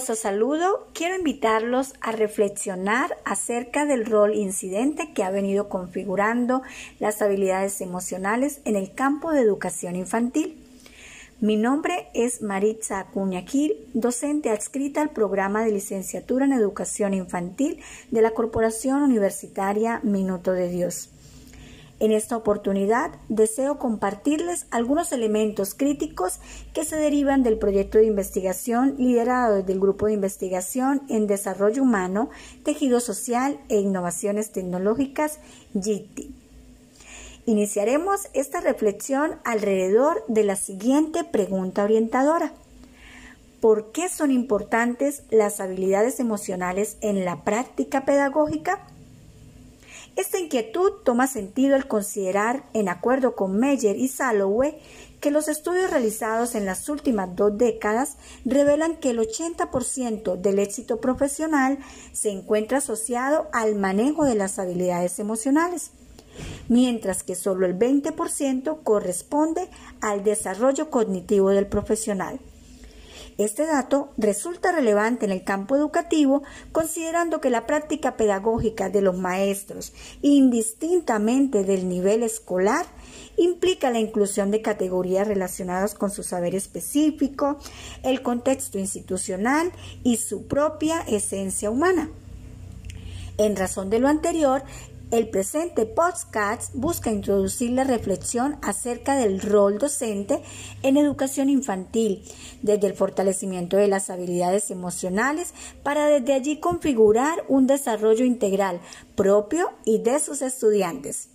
Saludo, quiero invitarlos a reflexionar acerca del rol incidente que ha venido configurando las habilidades emocionales en el campo de educación infantil. Mi nombre es Maritza Acuñaquil, docente adscrita al programa de licenciatura en educación infantil de la Corporación Universitaria Minuto de Dios. En esta oportunidad deseo compartirles algunos elementos críticos que se derivan del proyecto de investigación liderado desde el Grupo de Investigación en Desarrollo Humano, Tejido Social e Innovaciones Tecnológicas, GITI. Iniciaremos esta reflexión alrededor de la siguiente pregunta orientadora. ¿Por qué son importantes las habilidades emocionales en la práctica pedagógica? Esta inquietud toma sentido al considerar, en acuerdo con Meyer y Salloway, que los estudios realizados en las últimas dos décadas revelan que el 80% del éxito profesional se encuentra asociado al manejo de las habilidades emocionales, mientras que solo el 20% corresponde al desarrollo cognitivo del profesional. Este dato resulta relevante en el campo educativo considerando que la práctica pedagógica de los maestros, indistintamente del nivel escolar, implica la inclusión de categorías relacionadas con su saber específico, el contexto institucional y su propia esencia humana. En razón de lo anterior, el presente podcast busca introducir la reflexión acerca del rol docente en educación infantil, desde el fortalecimiento de las habilidades emocionales para desde allí configurar un desarrollo integral propio y de sus estudiantes.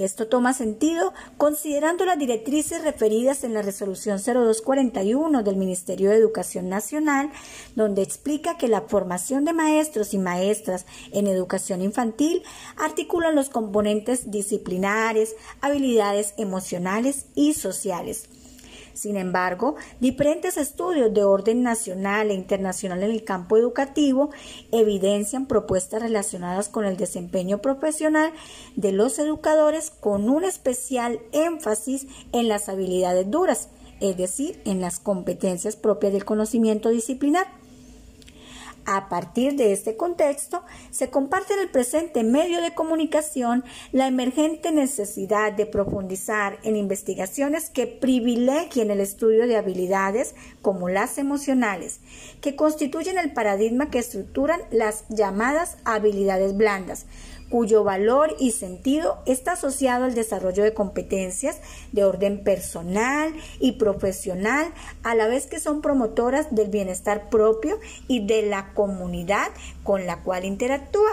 Esto toma sentido considerando las directrices referidas en la resolución 0241 del Ministerio de Educación Nacional, donde explica que la formación de maestros y maestras en educación infantil articula los componentes disciplinares, habilidades emocionales y sociales sin embargo, diferentes estudios de orden nacional e internacional en el campo educativo evidencian propuestas relacionadas con el desempeño profesional de los educadores con un especial énfasis en las habilidades duras, es decir, en las competencias propias del conocimiento disciplinar. A partir de este contexto, se comparte en el presente medio de comunicación la emergente necesidad de profundizar en investigaciones que privilegien el estudio de habilidades como las emocionales, que constituyen el paradigma que estructuran las llamadas habilidades blandas, cuyo valor y sentido está asociado al desarrollo de competencias de orden personal y profesional, a la vez que son promotoras del bienestar propio y de la comunidad con la cual interactúa.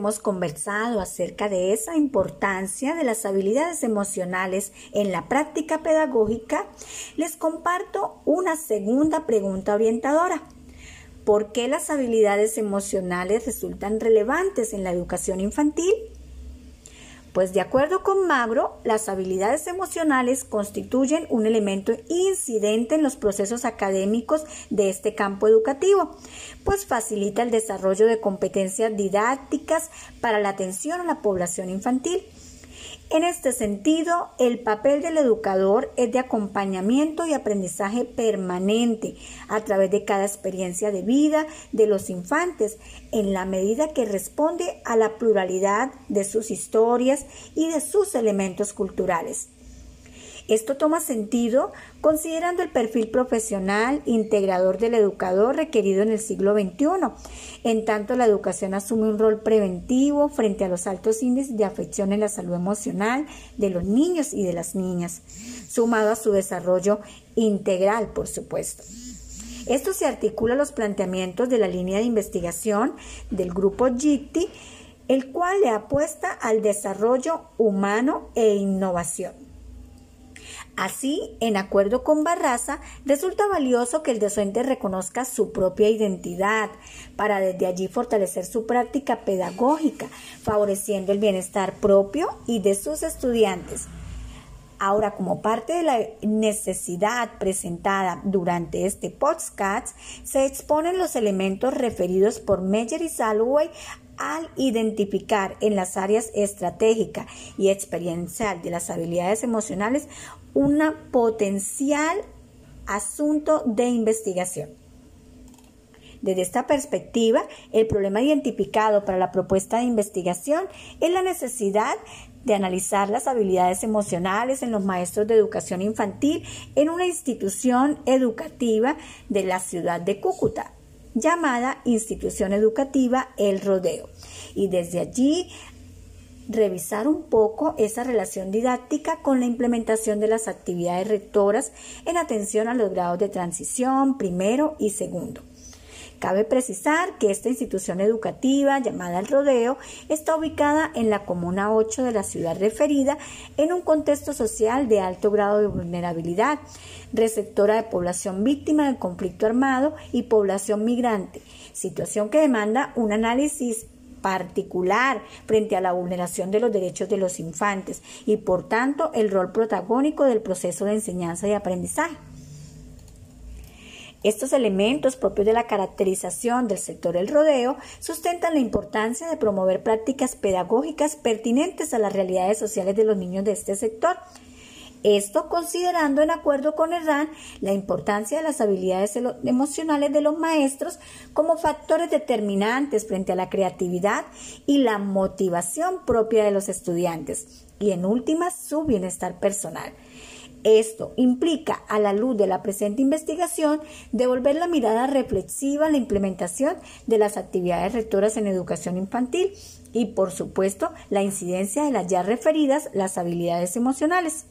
Hemos conversado acerca de esa importancia de las habilidades emocionales en la práctica pedagógica, les comparto una segunda pregunta orientadora. ¿Por qué las habilidades emocionales resultan relevantes en la educación infantil? Pues de acuerdo con Magro, las habilidades emocionales constituyen un elemento incidente en los procesos académicos de este campo educativo, pues facilita el desarrollo de competencias didácticas para la atención a la población infantil en este sentido, el papel del educador es de acompañamiento y aprendizaje permanente a través de cada experiencia de vida de los infantes, en la medida que responde a la pluralidad de sus historias y de sus elementos culturales. Esto toma sentido considerando el perfil profesional integrador del educador requerido en el siglo XXI. En tanto, la educación asume un rol preventivo frente a los altos índices de afección en la salud emocional de los niños y de las niñas, sumado a su desarrollo integral, por supuesto. Esto se articula a los planteamientos de la línea de investigación del grupo GITI, el cual le apuesta al desarrollo humano e innovación. Así, en acuerdo con Barraza, resulta valioso que el docente reconozca su propia identidad para desde allí fortalecer su práctica pedagógica, favoreciendo el bienestar propio y de sus estudiantes. Ahora, como parte de la necesidad presentada durante este podcast, se exponen los elementos referidos por Meyer y Salway al identificar en las áreas estratégica y experiencial de las habilidades emocionales una potencial asunto de investigación. Desde esta perspectiva, el problema identificado para la propuesta de investigación es la necesidad de analizar las habilidades emocionales en los maestros de educación infantil en una institución educativa de la ciudad de Cúcuta, llamada Institución Educativa El Rodeo. Y desde allí revisar un poco esa relación didáctica con la implementación de las actividades rectoras en atención a los grados de transición primero y segundo. Cabe precisar que esta institución educativa llamada El Rodeo está ubicada en la Comuna 8 de la ciudad referida en un contexto social de alto grado de vulnerabilidad, receptora de población víctima del conflicto armado y población migrante, situación que demanda un análisis particular frente a la vulneración de los derechos de los infantes y por tanto el rol protagónico del proceso de enseñanza y aprendizaje. Estos elementos propios de la caracterización del sector del rodeo sustentan la importancia de promover prácticas pedagógicas pertinentes a las realidades sociales de los niños de este sector. Esto considerando en acuerdo con RAN la importancia de las habilidades emocionales de los maestros como factores determinantes frente a la creatividad y la motivación propia de los estudiantes y en última su bienestar personal. Esto implica, a la luz de la presente investigación, devolver la mirada reflexiva a la implementación de las actividades rectoras en educación infantil y, por supuesto, la incidencia de las ya referidas, las habilidades emocionales.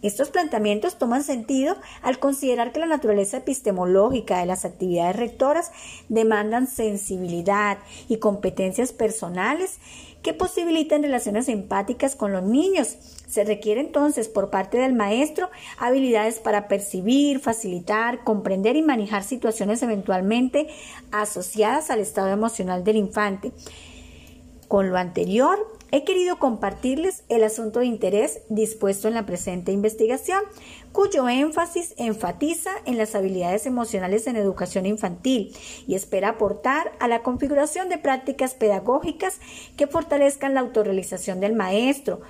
Estos planteamientos toman sentido al considerar que la naturaleza epistemológica de las actividades rectoras demandan sensibilidad y competencias personales que posibiliten relaciones empáticas con los niños. Se requiere entonces por parte del maestro habilidades para percibir, facilitar, comprender y manejar situaciones eventualmente asociadas al estado emocional del infante. Con lo anterior, He querido compartirles el asunto de interés dispuesto en la presente investigación, cuyo énfasis enfatiza en las habilidades emocionales en educación infantil y espera aportar a la configuración de prácticas pedagógicas que fortalezcan la autorrealización del maestro,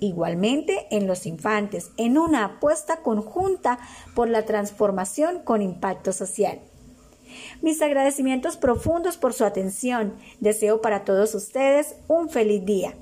igualmente en los infantes, en una apuesta conjunta por la transformación con impacto social. Mis agradecimientos profundos por su atención. Deseo para todos ustedes un feliz día.